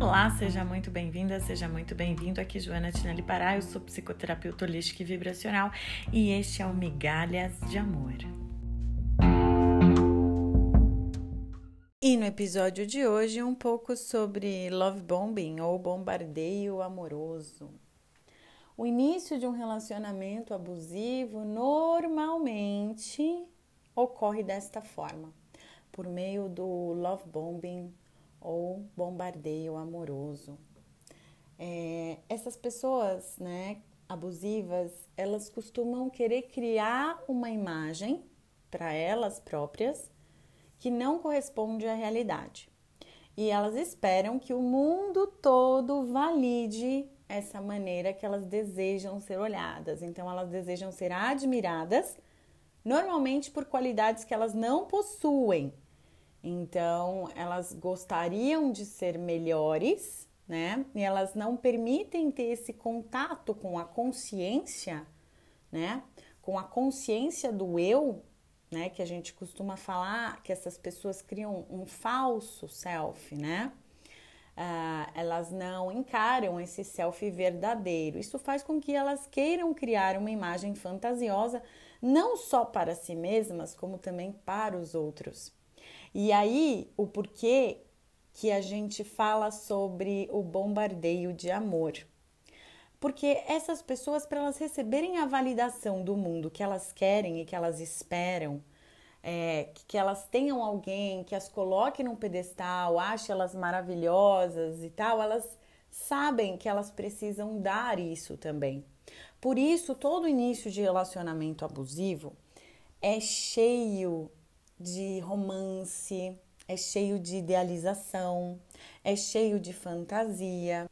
Olá, seja muito bem-vinda, seja muito bem-vindo. Aqui Joana Tinelli Pará, eu sou psicoterapeuta holística e vibracional e este é o Migalhas de Amor. E no episódio de hoje um pouco sobre love bombing ou bombardeio amoroso. O início de um relacionamento abusivo normalmente ocorre desta forma, por meio do love bombing ou bombardeio amoroso. É, essas pessoas, né, abusivas, elas costumam querer criar uma imagem para elas próprias que não corresponde à realidade. E elas esperam que o mundo todo valide essa maneira que elas desejam ser olhadas. Então, elas desejam ser admiradas, normalmente por qualidades que elas não possuem. Então, elas gostariam de ser melhores, né? E elas não permitem ter esse contato com a consciência, né? Com a consciência do eu, né? Que a gente costuma falar que essas pessoas criam um falso self, né? Uh, elas não encaram esse self verdadeiro. Isso faz com que elas queiram criar uma imagem fantasiosa, não só para si mesmas, como também para os outros. E aí, o porquê que a gente fala sobre o bombardeio de amor. Porque essas pessoas, para elas receberem a validação do mundo que elas querem e que elas esperam, é, que elas tenham alguém que as coloque num pedestal, ache elas maravilhosas e tal, elas sabem que elas precisam dar isso também. Por isso, todo início de relacionamento abusivo é cheio de romance, é cheio de idealização, é cheio de fantasia.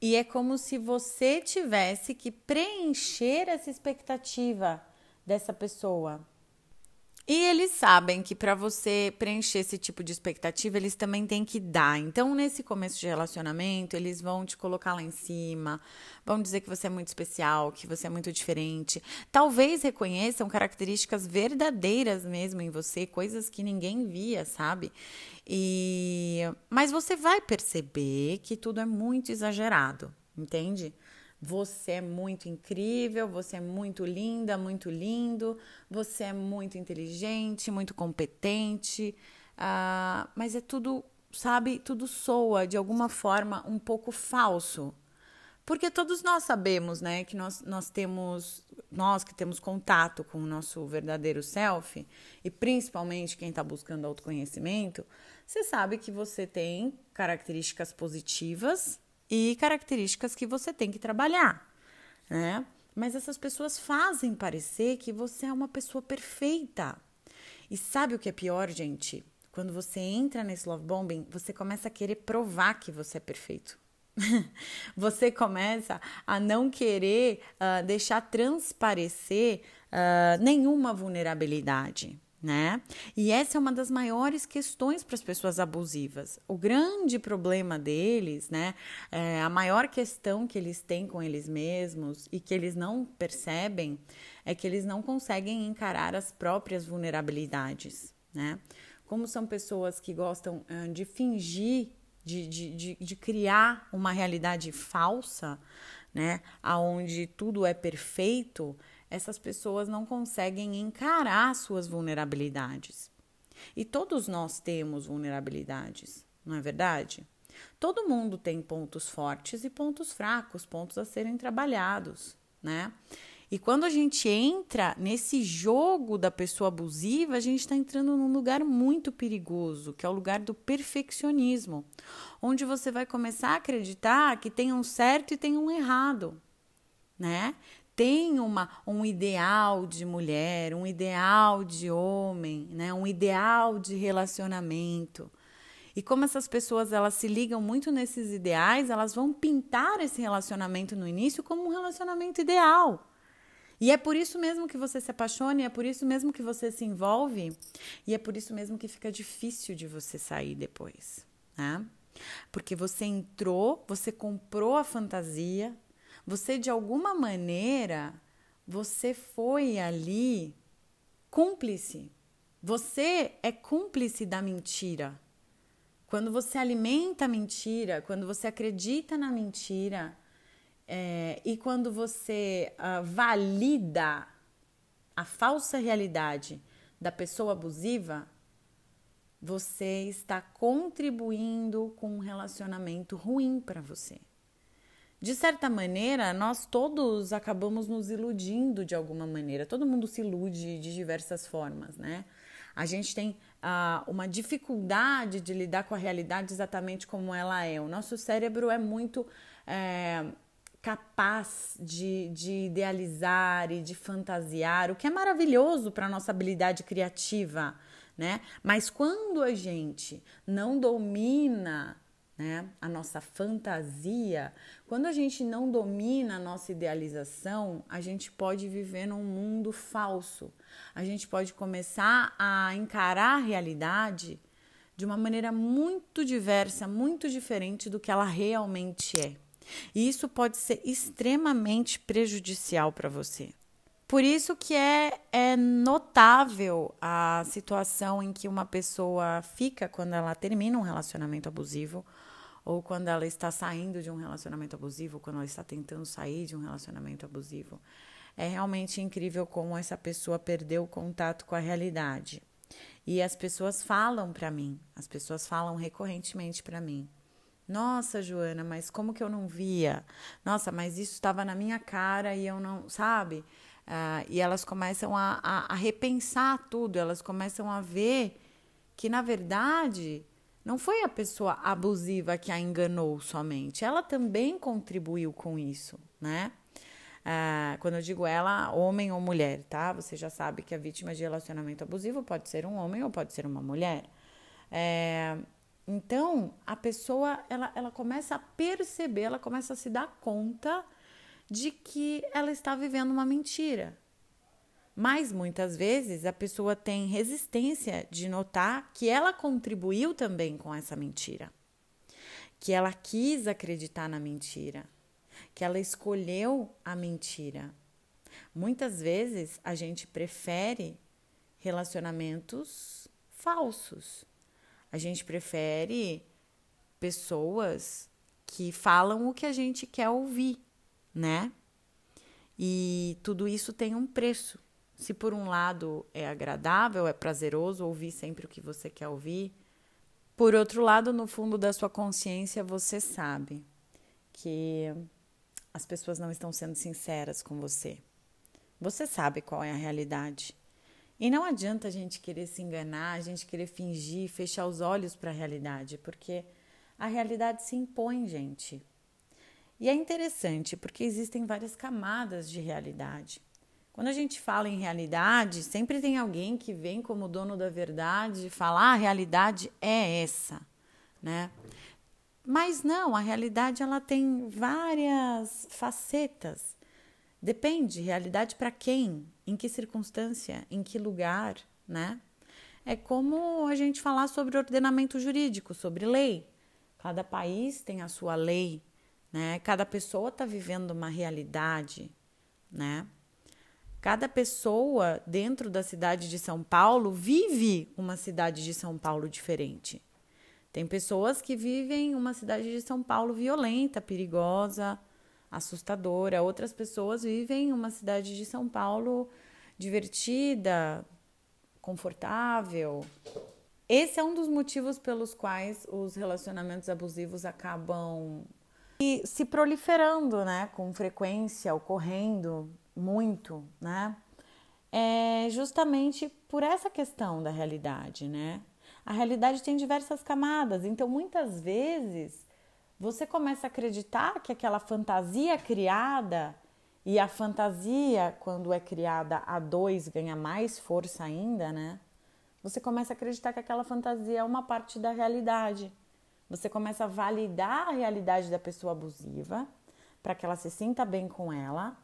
E é como se você tivesse que preencher essa expectativa dessa pessoa. E eles sabem que para você preencher esse tipo de expectativa, eles também têm que dar. Então, nesse começo de relacionamento, eles vão te colocar lá em cima, vão dizer que você é muito especial, que você é muito diferente. Talvez reconheçam características verdadeiras mesmo em você, coisas que ninguém via, sabe? E mas você vai perceber que tudo é muito exagerado, entende? Você é muito incrível, você é muito linda, muito lindo, você é muito inteligente, muito competente, uh, mas é tudo, sabe, tudo soa de alguma forma um pouco falso. Porque todos nós sabemos, né, que nós, nós temos, nós que temos contato com o nosso verdadeiro self, e principalmente quem está buscando autoconhecimento, você sabe que você tem características positivas e características que você tem que trabalhar, né? Mas essas pessoas fazem parecer que você é uma pessoa perfeita. E sabe o que é pior, gente? Quando você entra nesse love bombing, você começa a querer provar que você é perfeito. você começa a não querer uh, deixar transparecer uh, nenhuma vulnerabilidade né? E essa é uma das maiores questões para as pessoas abusivas. O grande problema deles, né? É, a maior questão que eles têm com eles mesmos e que eles não percebem é que eles não conseguem encarar as próprias vulnerabilidades, né? Como são pessoas que gostam de fingir, de, de, de, de criar uma realidade falsa, né? Onde tudo é perfeito essas pessoas não conseguem encarar suas vulnerabilidades. E todos nós temos vulnerabilidades, não é verdade? Todo mundo tem pontos fortes e pontos fracos, pontos a serem trabalhados, né? E quando a gente entra nesse jogo da pessoa abusiva, a gente está entrando num lugar muito perigoso, que é o lugar do perfeccionismo, onde você vai começar a acreditar que tem um certo e tem um errado, né? Tem uma, um ideal de mulher, um ideal de homem, né? um ideal de relacionamento. E como essas pessoas elas se ligam muito nesses ideais, elas vão pintar esse relacionamento no início como um relacionamento ideal. E é por isso mesmo que você se apaixona, e é por isso mesmo que você se envolve, e é por isso mesmo que fica difícil de você sair depois, né? Porque você entrou, você comprou a fantasia, você de alguma maneira você foi ali cúmplice. Você é cúmplice da mentira. Quando você alimenta a mentira, quando você acredita na mentira é, e quando você uh, valida a falsa realidade da pessoa abusiva, você está contribuindo com um relacionamento ruim para você. De certa maneira, nós todos acabamos nos iludindo de alguma maneira. Todo mundo se ilude de diversas formas, né? A gente tem ah, uma dificuldade de lidar com a realidade exatamente como ela é. O nosso cérebro é muito é, capaz de, de idealizar e de fantasiar, o que é maravilhoso para a nossa habilidade criativa, né? Mas quando a gente não domina né? A nossa fantasia, quando a gente não domina a nossa idealização, a gente pode viver num mundo falso. A gente pode começar a encarar a realidade de uma maneira muito diversa, muito diferente do que ela realmente é. E isso pode ser extremamente prejudicial para você. Por isso que é, é notável a situação em que uma pessoa fica quando ela termina um relacionamento abusivo ou quando ela está saindo de um relacionamento abusivo, quando ela está tentando sair de um relacionamento abusivo. É realmente incrível como essa pessoa perdeu o contato com a realidade. E as pessoas falam para mim, as pessoas falam recorrentemente para mim. Nossa, Joana, mas como que eu não via? Nossa, mas isso estava na minha cara e eu não, sabe? Uh, e elas começam a, a, a repensar tudo, elas começam a ver que, na verdade, não foi a pessoa abusiva que a enganou somente, ela também contribuiu com isso, né? Ah, quando eu digo ela, homem ou mulher, tá? Você já sabe que a vítima de relacionamento abusivo pode ser um homem ou pode ser uma mulher. É, então, a pessoa, ela, ela começa a perceber, ela começa a se dar conta de que ela está vivendo uma mentira, mas muitas vezes a pessoa tem resistência de notar que ela contribuiu também com essa mentira, que ela quis acreditar na mentira, que ela escolheu a mentira. Muitas vezes a gente prefere relacionamentos falsos. A gente prefere pessoas que falam o que a gente quer ouvir, né? E tudo isso tem um preço. Se por um lado é agradável, é prazeroso ouvir sempre o que você quer ouvir, por outro lado, no fundo da sua consciência, você sabe que as pessoas não estão sendo sinceras com você. Você sabe qual é a realidade. E não adianta a gente querer se enganar, a gente querer fingir, fechar os olhos para a realidade, porque a realidade se impõe, gente. E é interessante porque existem várias camadas de realidade. Quando a gente fala em realidade, sempre tem alguém que vem como dono da verdade e fala: ah, a realidade é essa, né? Mas não, a realidade ela tem várias facetas. Depende, realidade para quem, em que circunstância, em que lugar, né? É como a gente falar sobre ordenamento jurídico, sobre lei. Cada país tem a sua lei, né? Cada pessoa está vivendo uma realidade, né? Cada pessoa dentro da cidade de São Paulo vive uma cidade de São Paulo diferente. Tem pessoas que vivem uma cidade de São Paulo violenta, perigosa, assustadora. Outras pessoas vivem uma cidade de São Paulo divertida, confortável. Esse é um dos motivos pelos quais os relacionamentos abusivos acabam se proliferando, né, com frequência, ocorrendo muito, né? É justamente por essa questão da realidade, né? A realidade tem diversas camadas, então muitas vezes você começa a acreditar que aquela fantasia criada e a fantasia, quando é criada a dois, ganha mais força ainda, né? Você começa a acreditar que aquela fantasia é uma parte da realidade. Você começa a validar a realidade da pessoa abusiva para que ela se sinta bem com ela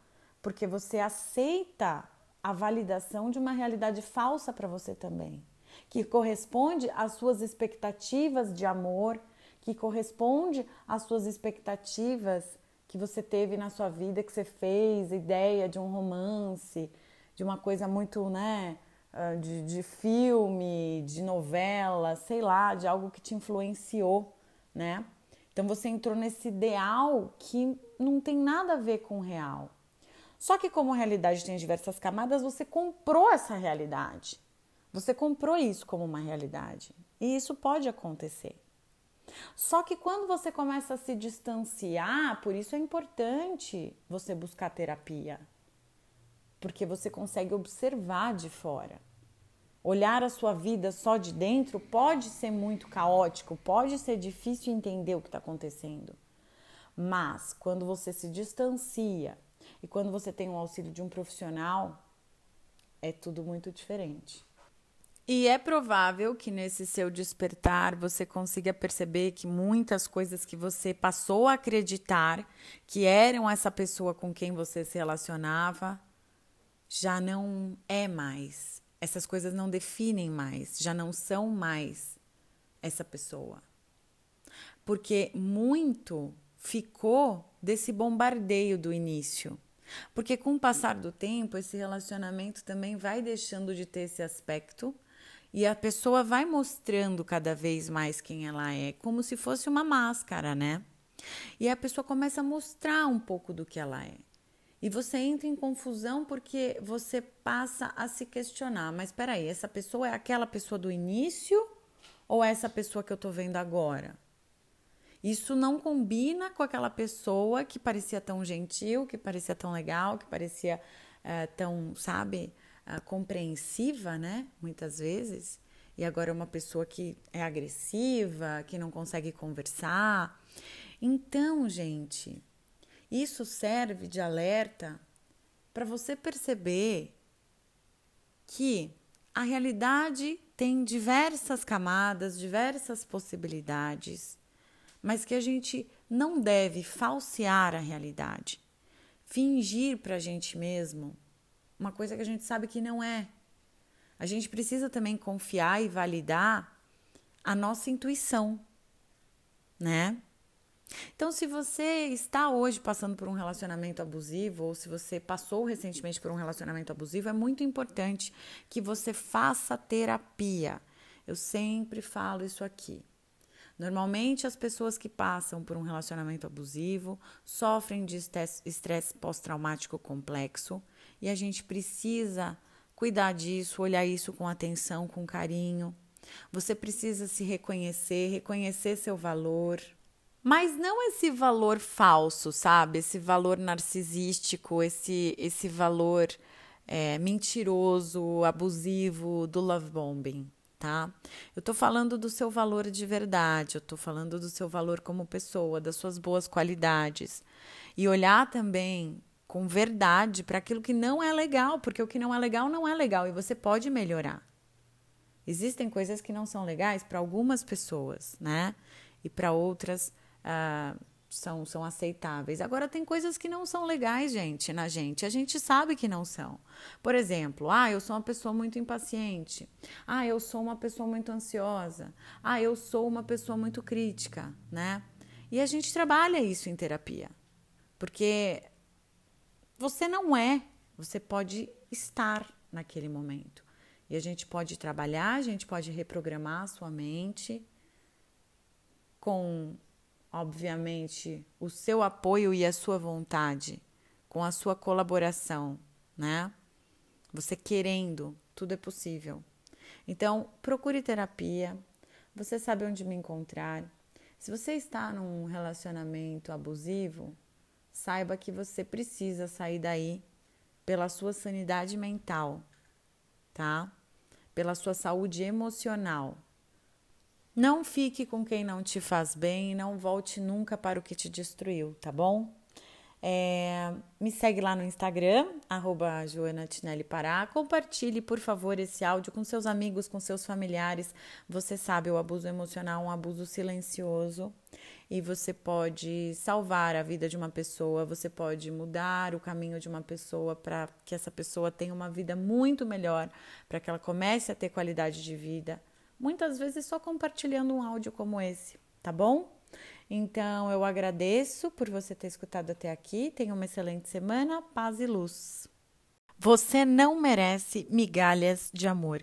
porque você aceita a validação de uma realidade falsa para você também, que corresponde às suas expectativas de amor, que corresponde às suas expectativas que você teve na sua vida, que você fez, ideia de um romance, de uma coisa muito, né, uh, de, de filme, de novela, sei lá, de algo que te influenciou, né? Então você entrou nesse ideal que não tem nada a ver com o real. Só que como a realidade tem diversas camadas, você comprou essa realidade. Você comprou isso como uma realidade. E isso pode acontecer. Só que quando você começa a se distanciar, por isso é importante você buscar terapia. Porque você consegue observar de fora. Olhar a sua vida só de dentro pode ser muito caótico, pode ser difícil entender o que está acontecendo. Mas quando você se distancia e quando você tem o auxílio de um profissional, é tudo muito diferente. E é provável que nesse seu despertar você consiga perceber que muitas coisas que você passou a acreditar que eram essa pessoa com quem você se relacionava já não é mais essas coisas não definem mais, já não são mais essa pessoa. Porque muito ficou desse bombardeio do início. Porque com o passar do tempo, esse relacionamento também vai deixando de ter esse aspecto e a pessoa vai mostrando cada vez mais quem ela é, como se fosse uma máscara, né? E a pessoa começa a mostrar um pouco do que ela é. E você entra em confusão porque você passa a se questionar: mas espera aí, essa pessoa é aquela pessoa do início ou é essa pessoa que eu tô vendo agora? Isso não combina com aquela pessoa que parecia tão gentil, que parecia tão legal, que parecia é, tão, sabe, é, compreensiva, né? Muitas vezes. E agora é uma pessoa que é agressiva, que não consegue conversar. Então, gente, isso serve de alerta para você perceber que a realidade tem diversas camadas, diversas possibilidades, mas que a gente não deve falsear a realidade, fingir para a gente mesmo uma coisa que a gente sabe que não é. A gente precisa também confiar e validar a nossa intuição, né? Então, se você está hoje passando por um relacionamento abusivo, ou se você passou recentemente por um relacionamento abusivo, é muito importante que você faça terapia. Eu sempre falo isso aqui. Normalmente, as pessoas que passam por um relacionamento abusivo sofrem de estresse pós-traumático complexo e a gente precisa cuidar disso, olhar isso com atenção, com carinho. Você precisa se reconhecer, reconhecer seu valor, mas não esse valor falso, sabe? Esse valor narcisístico, esse, esse valor é, mentiroso, abusivo do love bombing, tá? Eu tô falando do seu valor de verdade, eu tô falando do seu valor como pessoa, das suas boas qualidades. E olhar também com verdade para aquilo que não é legal, porque o que não é legal não é legal e você pode melhorar. Existem coisas que não são legais para algumas pessoas, né? E para outras uh, são, são aceitáveis. Agora, tem coisas que não são legais, gente, na gente. A gente sabe que não são. Por exemplo, ah, eu sou uma pessoa muito impaciente. Ah, eu sou uma pessoa muito ansiosa. Ah, eu sou uma pessoa muito crítica, né? E a gente trabalha isso em terapia. Porque você não é, você pode estar naquele momento. E a gente pode trabalhar, a gente pode reprogramar a sua mente com obviamente, o seu apoio e a sua vontade, com a sua colaboração, né? Você querendo, tudo é possível. Então, procure terapia. Você sabe onde me encontrar. Se você está num relacionamento abusivo, saiba que você precisa sair daí pela sua sanidade mental, tá? Pela sua saúde emocional. Não fique com quem não te faz bem não volte nunca para o que te destruiu, tá bom? É, me segue lá no Instagram, arroba Joana Tinelli Pará. Compartilhe, por favor, esse áudio com seus amigos, com seus familiares. Você sabe, o abuso emocional é um abuso silencioso e você pode salvar a vida de uma pessoa, você pode mudar o caminho de uma pessoa para que essa pessoa tenha uma vida muito melhor, para que ela comece a ter qualidade de vida muitas vezes só compartilhando um áudio como esse, tá bom? Então eu agradeço por você ter escutado até aqui. Tenha uma excelente semana, paz e luz. Você não merece migalhas de amor.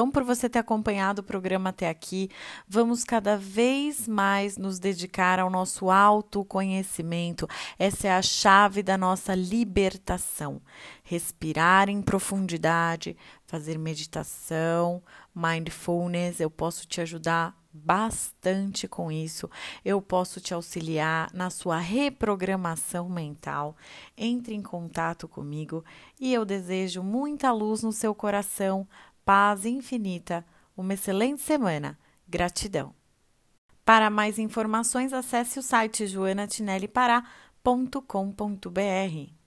gratidão por você ter acompanhado o programa até aqui. Vamos cada vez mais nos dedicar ao nosso autoconhecimento. Essa é a chave da nossa libertação. Respirar em profundidade, fazer meditação, mindfulness, eu posso te ajudar bastante com isso. Eu posso te auxiliar na sua reprogramação mental. Entre em contato comigo e eu desejo muita luz no seu coração, paz infinita, uma excelente semana. Gratidão. Para mais informações, acesse o site joanatinellipará.com.br.